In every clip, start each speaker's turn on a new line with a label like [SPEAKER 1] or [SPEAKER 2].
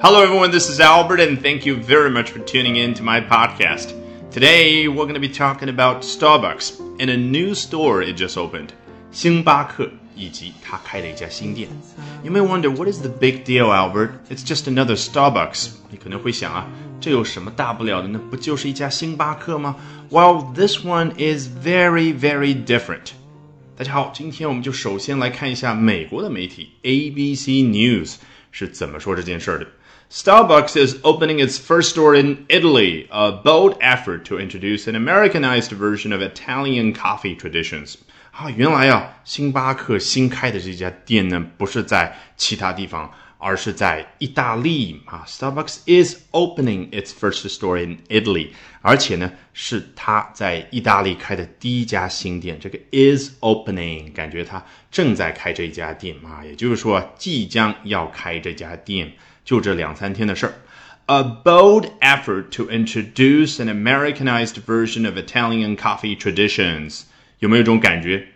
[SPEAKER 1] Hello, everyone. This is Albert, and thank you very much for tuning in to my podcast. Today, we're going to be talking about Starbucks and a new store it just opened. 星巴克以及他开的一家新店。You may wonder what is the big deal, Albert? It's just another Starbucks. 你可能会想啊，这有什么大不了的呢？不就是一家星巴克吗？Well, this one is very, very different. 大家好，今天我们就首先来看一下美国的媒体 ABC News 是怎么说这件事的。 Starbucks is opening its first store in Italy, a bold effort to introduce an Americanized version of Italian coffee traditions. 啊，原来啊，星巴克新开的这家店呢，不是在其他地方，而是在意大利啊。Starbucks is opening its first store in Italy，而且呢，是它在意大利开的第一家新店。这个 is opening，感觉它正在开这一家店啊，也就是说，即将要开这家店。 就这两三天的事儿。A bold effort to introduce an Americanized version of Italian coffee traditions，有没有一种感觉？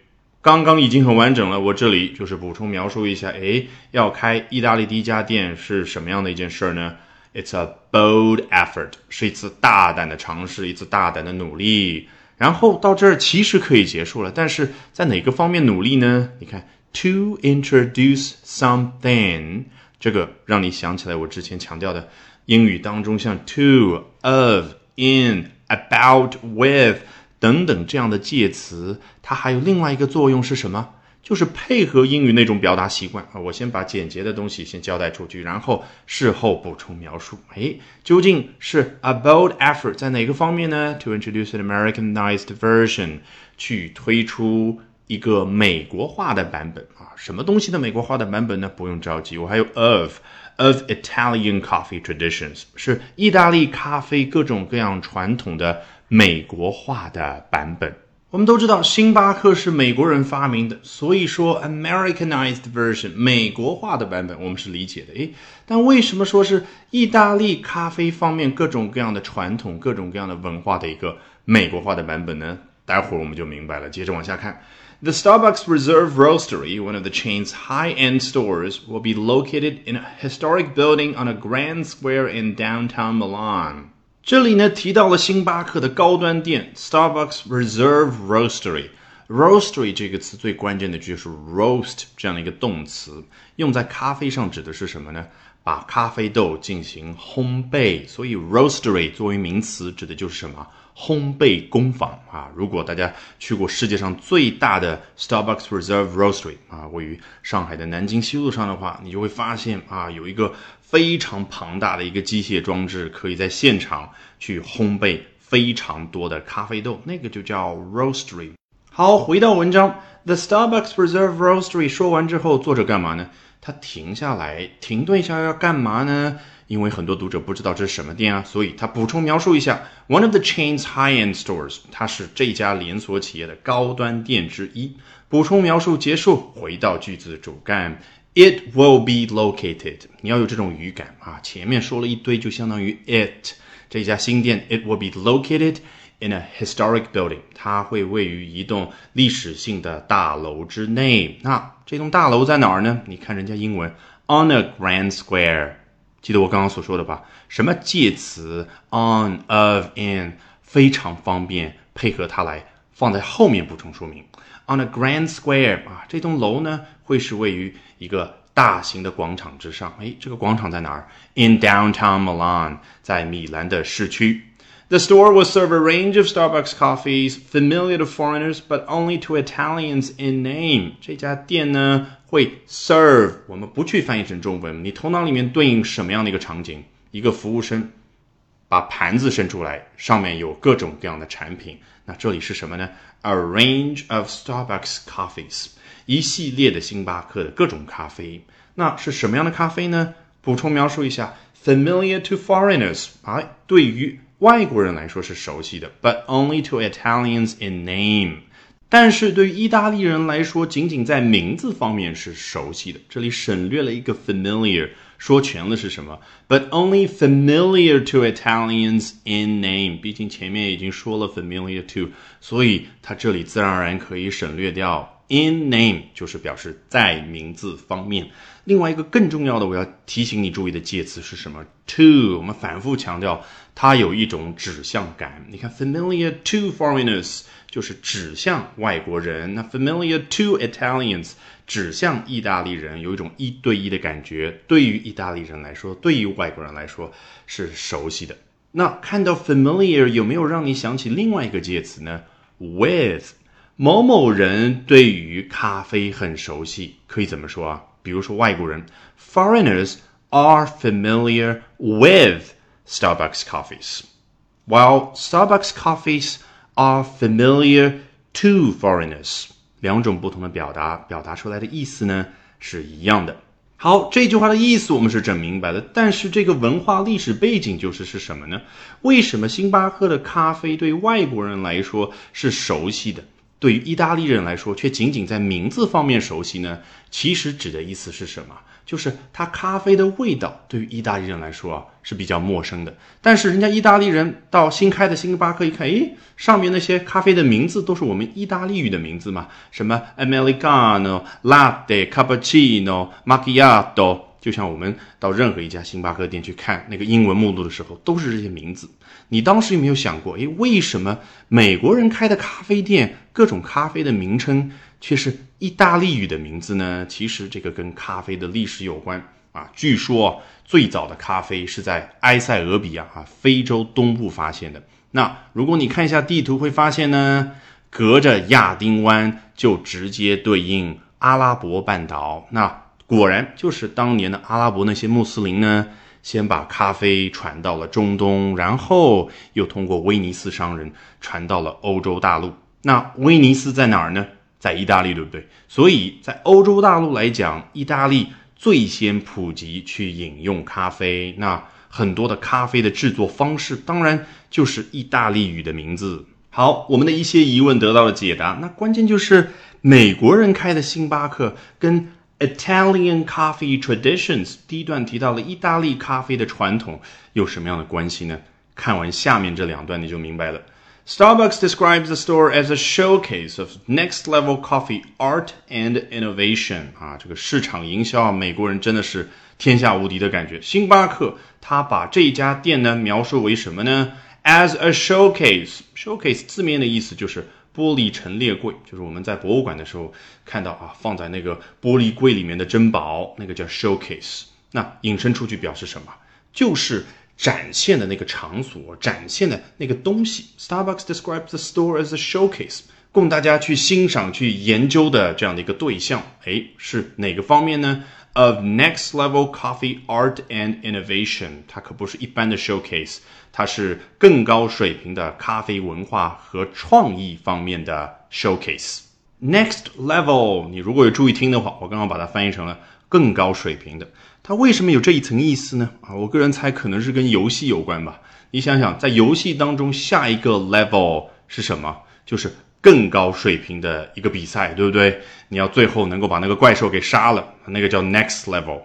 [SPEAKER 1] 刚刚已经很完整了，我这里就是补充描述一下。诶，要开意大利第一家店是什么样的一件事儿呢？It's a bold effort，是一次大胆的尝试，一次大胆的努力。然后到这儿其实可以结束了，但是在哪个方面努力呢？你看，to introduce something。这个让你想起来我之前强调的英语当中像 to、of、in、about、with 等等这样的介词，它还有另外一个作用是什么？就是配合英语那种表达习惯啊。我先把简洁的东西先交代出去，然后事后补充描述。哎，究竟是 a bold effort 在哪个方面呢？To introduce an Americanized version，去推出。一个美国化的版本啊，什么东西的美国化的版本呢？不用着急，我还有 of of Italian coffee traditions，是意大利咖啡各种各样传统的美国化的版本。我们都知道星巴克是美国人发明的，所以说 Americanized version 美国化的版本我们是理解的。诶，但为什么说是意大利咖啡方面各种各样的传统、各种各样的文化的一个美国化的版本呢？待会儿我们就明白了。接着往下看。The Starbucks Reserve Roastery, one of the chain's high end stores, will be located in a historic building on a grand square in downtown Milan. 这里呢提到了星巴克的高端店 Starbucks Reserve Roastery。Roastery 这个词最关键的就是 roast 这样的一个动词，用在咖啡上指的是什么呢？把咖啡豆进行烘焙。所以 roastery 作为名词指的就是什么？ 烘焙工坊啊，如果大家去过世界上最大的 Starbucks Reserve Roastery 啊，位于上海的南京西路上的话，你就会发现啊，有一个非常庞大的一个机械装置，可以在现场去烘焙非常多的咖啡豆，那个就叫 roastery。好，回到文章，The Starbucks Reserve Roastery 说完之后，作者干嘛呢？他停下来，停顿一下要干嘛呢？因为很多读者不知道这是什么店啊，所以他补充描述一下：One of the chain's high-end stores，它是这家连锁企业的高端店之一。补充描述结束，回到句子主干：It will be located。你要有这种语感啊，前面说了一堆，就相当于 it 这家新店，It will be located in a historic building，它会位于一栋历史性的大楼之内。那这栋大楼在哪儿呢？你看人家英文，on a grand square。记得我刚刚所说的吧？什么介词 on of in 非常方便，配合它来放在后面补充说明。On a grand square 啊，这栋楼呢会是位于一个大型的广场之上。哎，这个广场在哪儿？In downtown Milan，在米兰的市区。The store will serve a range of Starbucks coffees familiar to foreigners, but only to Italians in name. 这家店呢会 serve，我们不去翻译成中文，你头脑里面对应什么样的一个场景？一个服务生把盘子伸出来，上面有各种各样的产品。那这里是什么呢？A range of Starbucks coffees，一系列的星巴克的各种咖啡。那是什么样的咖啡呢？补充描述一下，familiar to foreigners，哎，对于外国人来说是熟悉的，but only to Italians in name。但是对于意大利人来说，仅仅在名字方面是熟悉的。这里省略了一个 familiar，说全了是什么？But only familiar to Italians in name。毕竟前面已经说了 familiar to，所以它这里自然而然可以省略掉 in name 就是表示在名字方面。另外一个更重要的，我要提醒你注意的介词是什么？to，我们反复强调，它有一种指向感。你看，familiar to foreigners 就是指向外国人，那 familiar to Italians 指向意大利人，有一种一对一的感觉。对于意大利人来说，对于外国人来说是熟悉的。那看到 familiar 有没有让你想起另外一个介词呢？with 某某人对于咖啡很熟悉，可以怎么说啊？比如说外国人，foreigners are familiar with Starbucks coffees, while Starbucks coffees are familiar to foreigners。两种不同的表达，表达出来的意思呢是一样的。好，这句话的意思我们是整明白了，但是这个文化历史背景就是是什么呢？为什么星巴克的咖啡对外国人来说是熟悉的，对于意大利人来说却仅仅在名字方面熟悉呢？其实指的意思是什么？就是它咖啡的味道对于意大利人来说啊是比较陌生的，但是人家意大利人到新开的星巴克一看，诶，上面那些咖啡的名字都是我们意大利语的名字嘛，什么 Americano、Latte、Cappuccino、Macchiato，就像我们到任何一家星巴克店去看那个英文目录的时候，都是这些名字。你当时有没有想过，诶，为什么美国人开的咖啡店各种咖啡的名称？却是意大利语的名字呢？其实这个跟咖啡的历史有关啊。据说最早的咖啡是在埃塞俄比亚啊，非洲东部发现的。那如果你看一下地图，会发现呢，隔着亚丁湾就直接对应阿拉伯半岛。那果然就是当年的阿拉伯那些穆斯林呢，先把咖啡传到了中东，然后又通过威尼斯商人传到了欧洲大陆。那威尼斯在哪儿呢？在意大利，对不对？所以在欧洲大陆来讲，意大利最先普及去饮用咖啡。那很多的咖啡的制作方式，当然就是意大利语的名字。好，我们的一些疑问得到了解答。那关键就是美国人开的星巴克跟 Italian coffee traditions 第一段提到了意大利咖啡的传统有什么样的关系呢？看完下面这两段你就明白了。Starbucks describes the store as a showcase of next level coffee art and innovation 啊，这个市场营销啊，美国人真的是天下无敌的感觉。星巴克他把这家店呢描述为什么呢？As a showcase，showcase 字面的意思就是玻璃陈列柜，就是我们在博物馆的时候看到啊，放在那个玻璃柜里面的珍宝，那个叫 showcase。那引申出去表示什么？就是展现的那个场所，展现的那个东西。Starbucks describes the store as a showcase，供大家去欣赏、去研究的这样的一个对象。哎，是哪个方面呢？Of next level coffee art and innovation，它可不是一般的 showcase，它是更高水平的咖啡文化和创意方面的 showcase。Next level，你如果有注意听的话，我刚刚把它翻译成了更高水平的。它为什么有这一层意思呢？啊，我个人猜可能是跟游戏有关吧。你想想，在游戏当中，下一个 level 是什么？就是更高水平的一个比赛，对不对？你要最后能够把那个怪兽给杀了，那个叫 next level。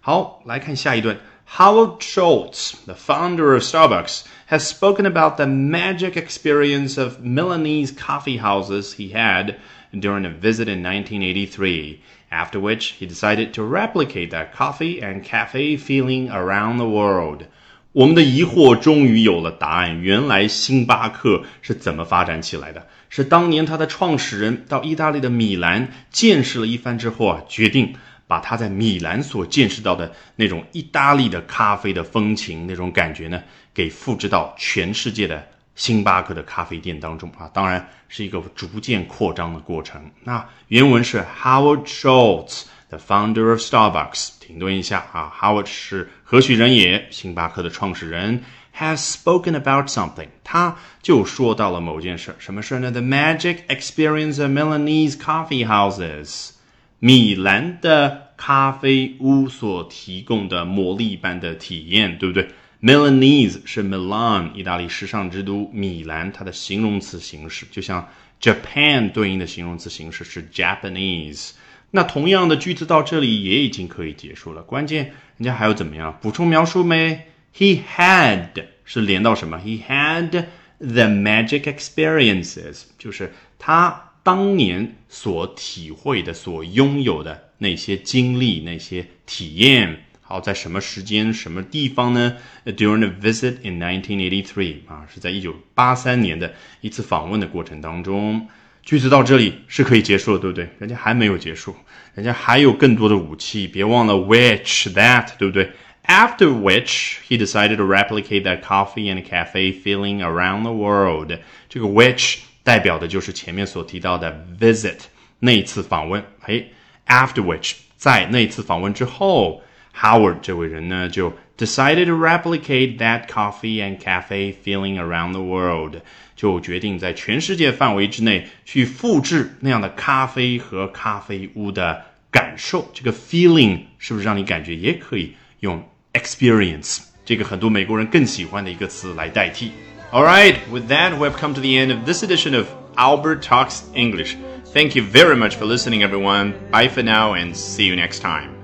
[SPEAKER 1] 好，来看下一段。Howard Schultz, the founder of Starbucks, has spoken about the magic experience of Milanese coffee houses he had during a visit in 1983 after which he decided to replicate that coffee and cafe feeling around the world. 我们的疑惑终于有了答案。原来星巴克是怎么发展起来的？是当年他的创始人到意大利的米兰见识了一番之后啊，决定把他在米兰所见识到的那种意大利的咖啡的风情、那种感觉呢，给复制到全世界的星巴克的咖啡店当中啊，当然是一个逐渐扩张的过程。那原文是 Howard Schultz The founder of Starbucks。停顿一下啊，Howard 是何许人也？星巴克的创始人，has spoken about something，他就说到了某件事。什么事呢？The magic experience of Milanese coffee houses，米兰的咖啡屋所提供的魔力般的体验，对不对？Milanese 是 Milan，意大利时尚之都米兰，它的形容词形式就像 Japan 对应的形容词形式是 Japanese。那同样的句子到这里也已经可以结束了。关键人家还有怎么样补充描述没？He had 是连到什么？He had the magic experiences，就是他当年所体会的、所拥有的那些经历、那些体验。好，在什么时间、什么地方呢？During a visit in 1983，啊，是在一九八三年的一次访问的过程当中。句子到这里是可以结束了，对不对？人家还没有结束，人家还有更多的武器。别忘了 which that，对不对？After which he decided to replicate that coffee and cafe feeling around the world。这个 which 代表的就是前面所提到的 visit 那一次访问。哎，after which 在那一次访问之后。Howard 这位人呢，就 decided to replicate that coffee and cafe feeling around the world，就决定在全世界范围之内去复制那样的咖啡和咖啡屋的感受。这个 feeling 是不是让你感觉也可以用 experience 这个很多美国人更喜欢的一个词来代替？All right, with that, we've come to the end of this edition of Albert Talks English. Thank you very much for listening, everyone. Bye for now, and see you next time.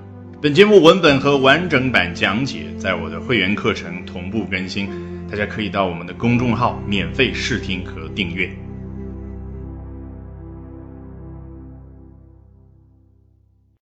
[SPEAKER 1] 本节目文本和完整版讲解在我的会员课程同步更新，大家可以到我们的公众号免费试听和订阅。